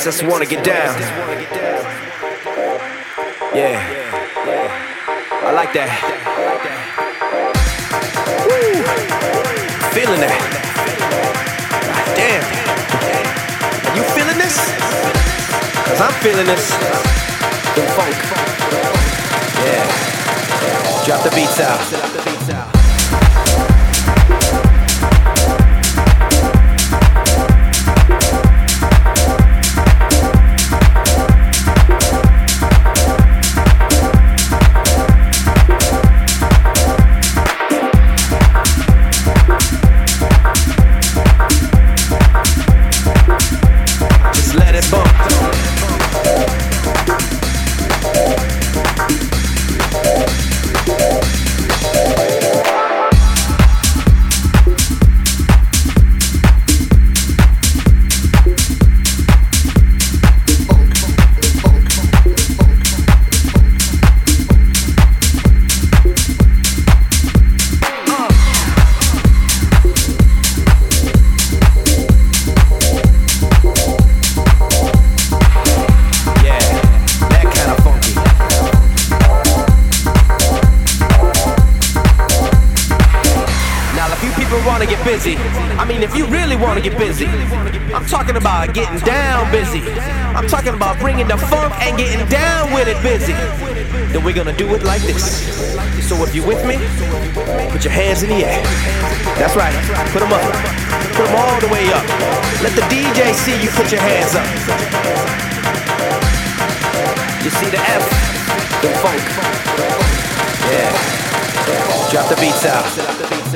makes us want to get down. Yeah, I like that. Woo. Feeling that. Damn. Are you feeling this? Cause I'm feeling this. The funk. Yeah. Drop the beats out. Getting down busy. I'm talking about bringing the funk and getting down with it busy. Then we're gonna do it like this. So if you're with me, put your hands in the air. That's right, put them up. Put them all the way up. Let the DJ see you put your hands up. You see the F, the funk. Yeah. Drop the beats out.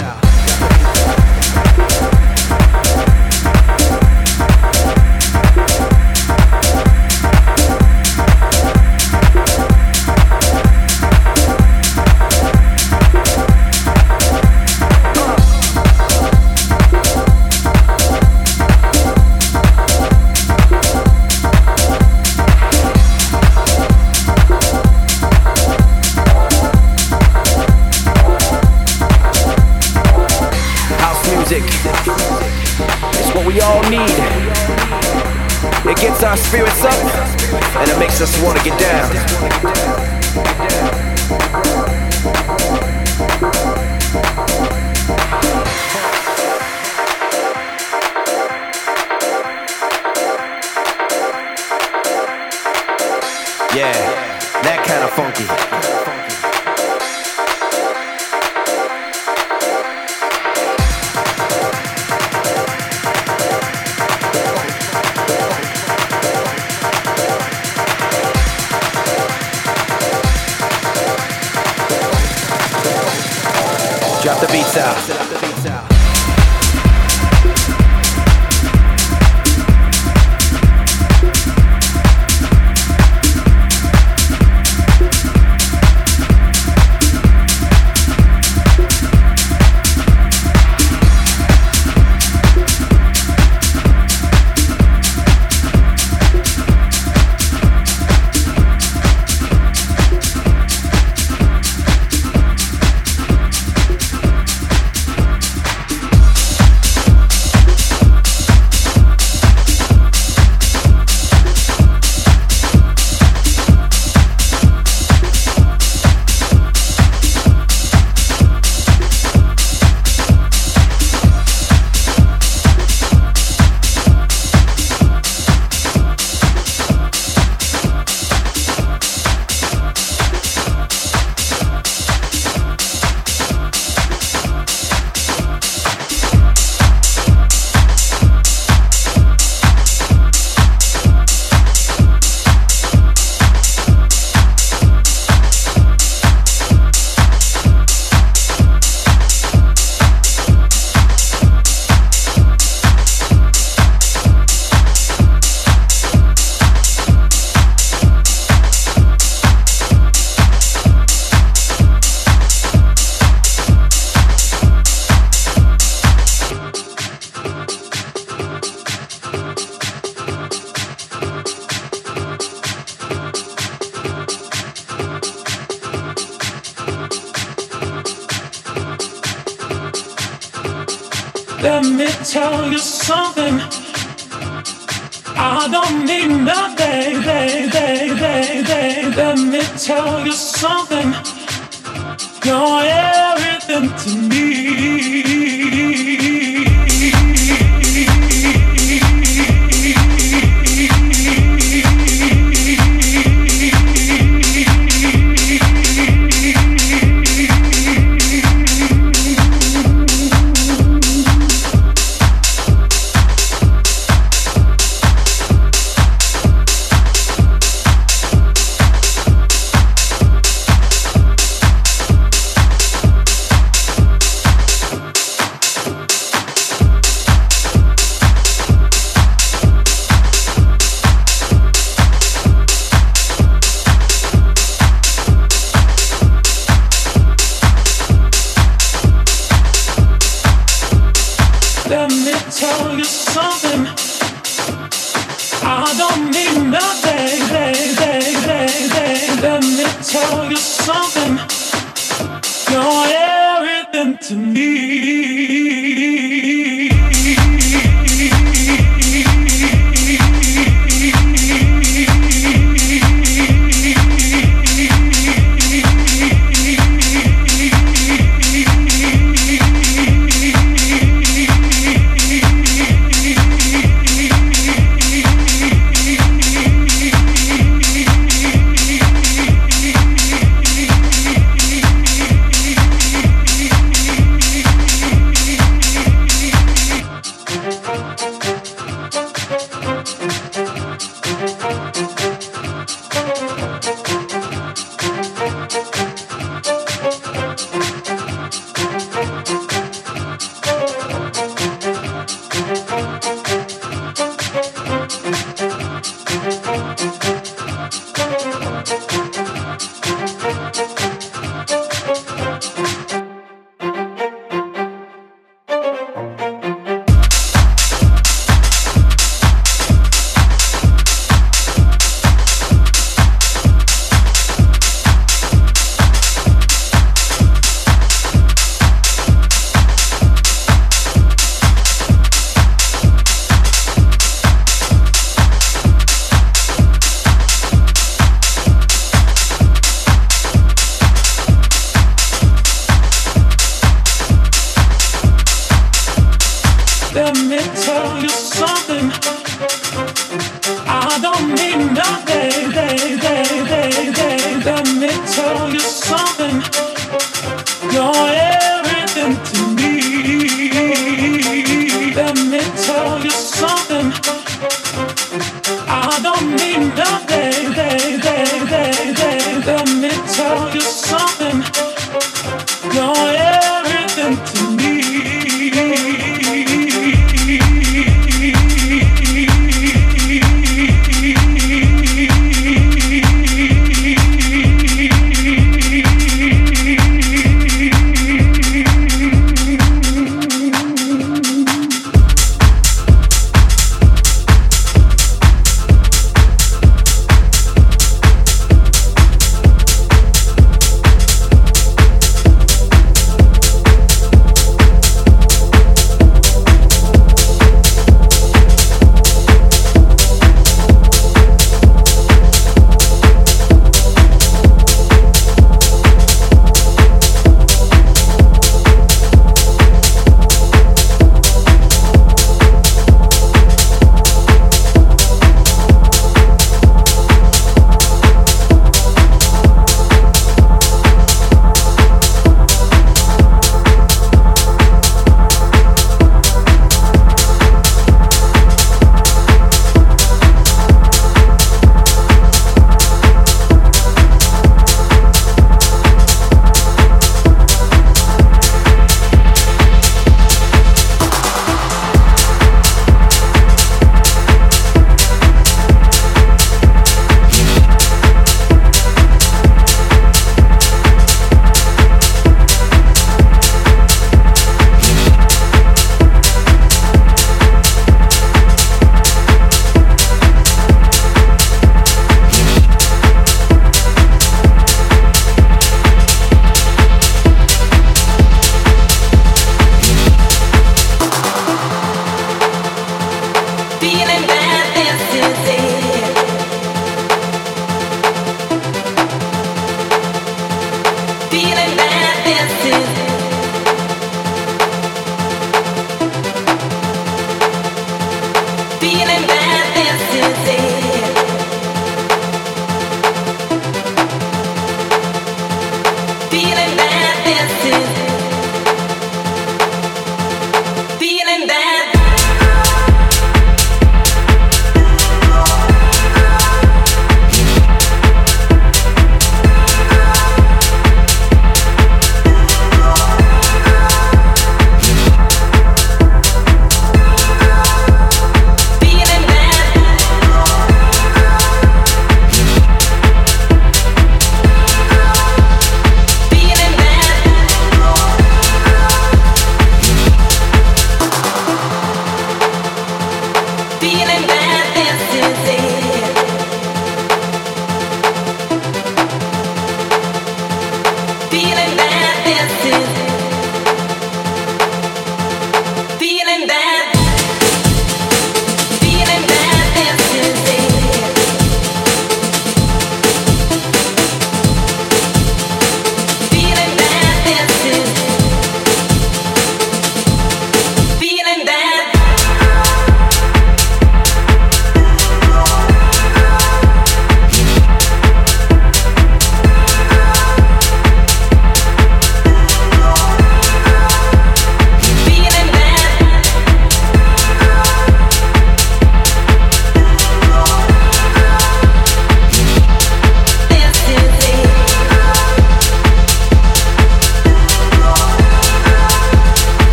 Spirits up and it makes us want to get down. Let me tell you something. I don't need nothing. Let me tell you something. You're everything to me.